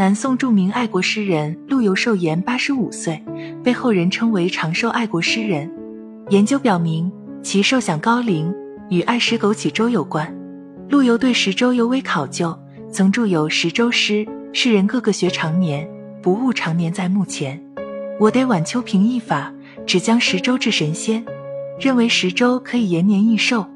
南宋著名爱国诗人陆游寿延八十五岁，被后人称为长寿爱国诗人。研究表明，其寿享高龄与爱食枸杞粥有关。陆游对食粥尤为考究，曾著有《食粥诗》，世人个个学长年，不误长年在目前。我得晚秋平易法，只将食粥治神仙。认为食粥可以延年益寿。《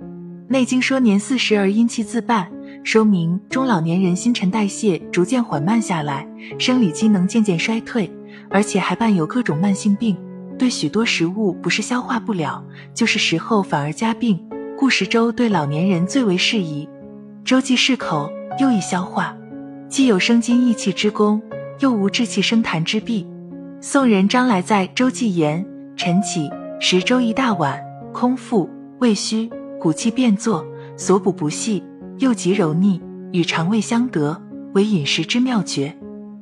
内经》说年四十而阴气自半，说明中老年人新陈代谢逐渐缓慢下来，生理机能渐渐衰退，而且还伴有各种慢性病。对许多食物不是消化不了，就是食后反而加病，故食粥对老年人最为适宜。粥既适口，又易消化，既有生津益气之功，又无滞气生痰之弊。宋人张来在《粥记言》晨起食粥一大碗，空腹，胃虚，骨气变作，所补不细，又极柔腻，与肠胃相得，为饮食之妙诀。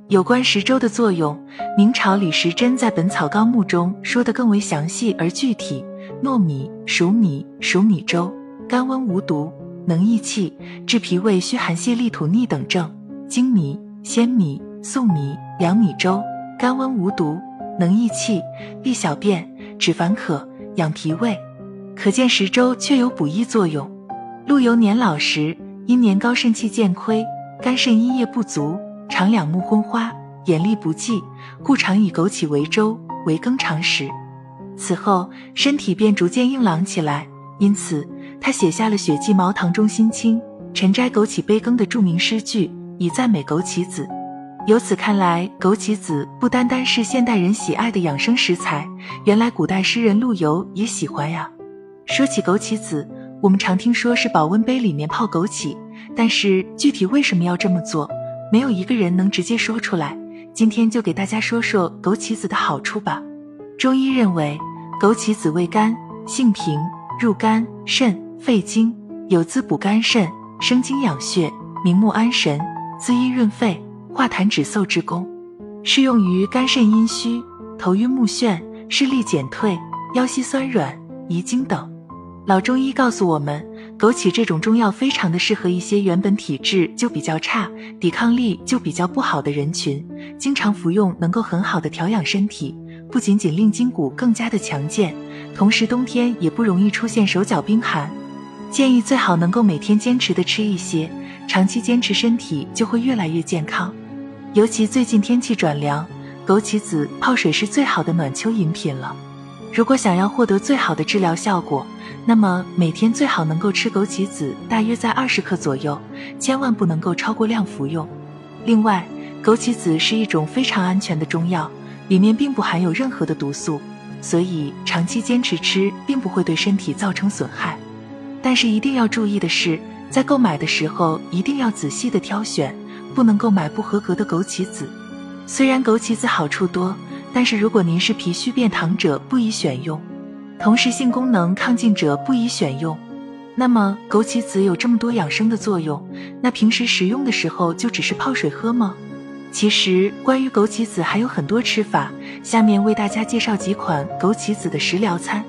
有关食粥的作用，明朝李时珍在《本草纲目》中说得更为详细而具体。糯米、熟米、熟米粥，甘温无毒，能益气，治脾胃虚寒泄痢吐逆等症。精米、鲜米、粟米、凉米粥，甘温无毒，能益气，利小便，止烦渴，养脾胃。可见食粥确有补益作用。陆游年老时，因年高肾气渐亏，肝肾阴液不足。常两目昏花，眼力不济，故常以枸杞为粥为羹常食。此后身体便逐渐硬朗起来，因此他写下了《雪记茅堂中心清晨摘枸杞杯羹》的著名诗句，以赞美枸杞子。由此看来，枸杞子不单单是现代人喜爱的养生食材，原来古代诗人陆游也喜欢呀。说起枸杞子，我们常听说是保温杯里面泡枸杞，但是具体为什么要这么做？没有一个人能直接说出来。今天就给大家说说枸杞子的好处吧。中医认为，枸杞子味甘，性平，入肝、肾、肺经，有滋补肝肾、生津养血、明目安神、滋阴润肺、化痰止嗽之功，适用于肝肾阴虚、头晕目眩、视力减退、腰膝酸软、遗精等。老中医告诉我们。枸杞这种中药非常的适合一些原本体质就比较差、抵抗力就比较不好的人群，经常服用能够很好的调养身体，不仅仅令筋骨更加的强健，同时冬天也不容易出现手脚冰寒。建议最好能够每天坚持的吃一些，长期坚持身体就会越来越健康。尤其最近天气转凉，枸杞子泡水是最好的暖秋饮品了。如果想要获得最好的治疗效果，那么每天最好能够吃枸杞子，大约在二十克左右，千万不能够超过量服用。另外，枸杞子是一种非常安全的中药，里面并不含有任何的毒素，所以长期坚持吃并不会对身体造成损害。但是一定要注意的是，在购买的时候一定要仔细的挑选，不能购买不合格的枸杞子。虽然枸杞子好处多，但是如果您是脾虚便溏者，不宜选用。同时，性功能亢进者不宜选用。那么，枸杞子有这么多养生的作用，那平时食用的时候就只是泡水喝吗？其实，关于枸杞子还有很多吃法。下面为大家介绍几款枸杞子的食疗餐：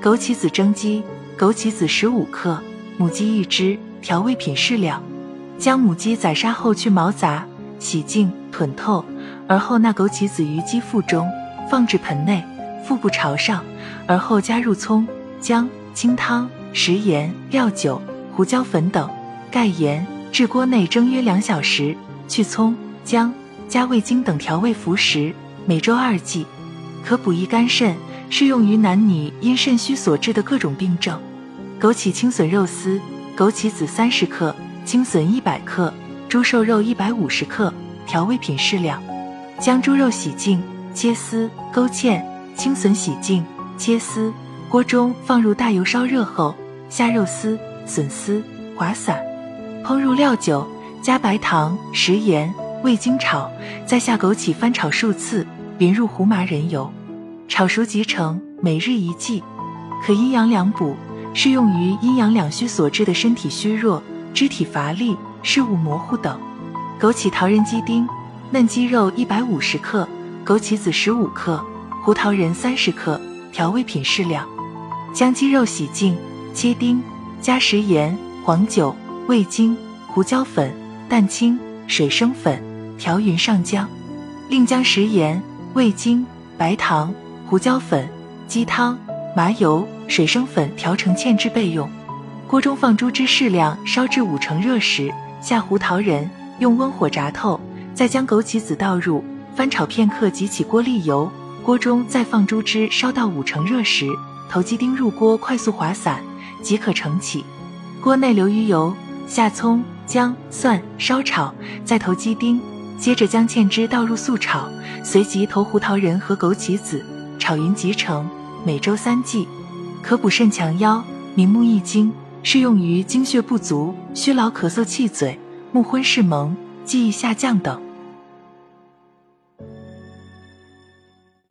枸杞子蒸鸡，枸杞子十五克，母鸡一只，调味品适量。将母鸡宰杀后去毛杂，洗净吞透，而后那枸杞子于鸡腹中，放置盆内，腹部朝上。而后加入葱、姜、清汤、食盐、料酒、胡椒粉等，盖盐，至锅内蒸约两小时。去葱、姜，加味精等调味服食，每周二剂，可补益肝肾，适用于男女因肾虚所致的各种病症。枸杞青笋肉丝：枸杞子三十克，青笋一百克，猪瘦肉一百五十克，调味品适量。将猪肉洗净，切丝，勾芡，青笋洗净。切丝，锅中放入大油烧热后，下肉丝、笋丝，滑散，烹入料酒，加白糖、食盐、味精炒，再下枸杞翻炒数次，淋入胡麻仁油，炒熟即成。每日一剂，可阴阳两补，适用于阴阳两虚所致的身体虚弱、肢体乏力、视物模糊等。枸杞桃仁鸡丁：嫩鸡肉一百五十克，枸杞子十五克，胡桃仁三十克。调味品适量，将鸡肉洗净，切丁，加食盐、黄酒、味精、胡椒粉、蛋清、水生粉、调匀上浆，另将食盐、味精、白糖、胡椒粉、鸡汤、麻油、水生粉调成芡汁备用。锅中放猪汁适量，烧至五成热时，下胡桃仁，用温火炸透，再将枸杞子倒入，翻炒片刻即起锅沥油。锅中再放猪汁，烧到五成热时，投鸡丁入锅，快速滑散，即可盛起。锅内留余油，下葱、姜、蒜，烧炒，再投鸡丁。接着将芡汁倒入速炒，随即投胡桃仁和枸杞子，炒匀即成。每周三剂，可补肾强腰、明目益精，适用于精血不足、虚劳咳嗽、气嘴、目昏视蒙、记忆下降等。